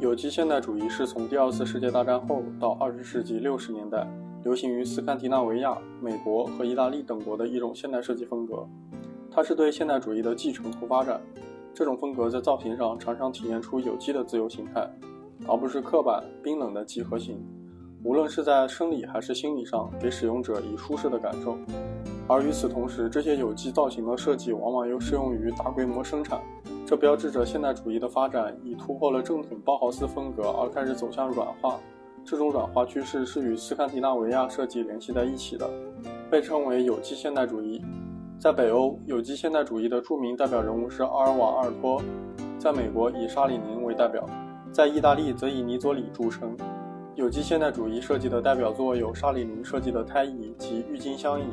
有机现代主义是从第二次世界大战后到二十世纪六十年代流行于斯堪的纳维亚、美国和意大利等国的一种现代设计风格。它是对现代主义的继承和发展。这种风格在造型上常常体现出有机的自由形态，而不是刻板冰冷的几何形。无论是在生理还是心理上，给使用者以舒适的感受。而与此同时，这些有机造型的设计往往又适用于大规模生产。这标志着现代主义的发展已突破了正统包豪斯风格，而开始走向软化。这种软化趋势是与斯堪的纳维亚设计联系在一起的，被称为有机现代主义。在北欧，有机现代主义的著名代表人物是阿尔瓦·阿尔托；在美国，以沙里宁为代表；在意大利，则以尼佐里著称。有机现代主义设计的代表作有沙里宁设计的胎椅及郁金香椅。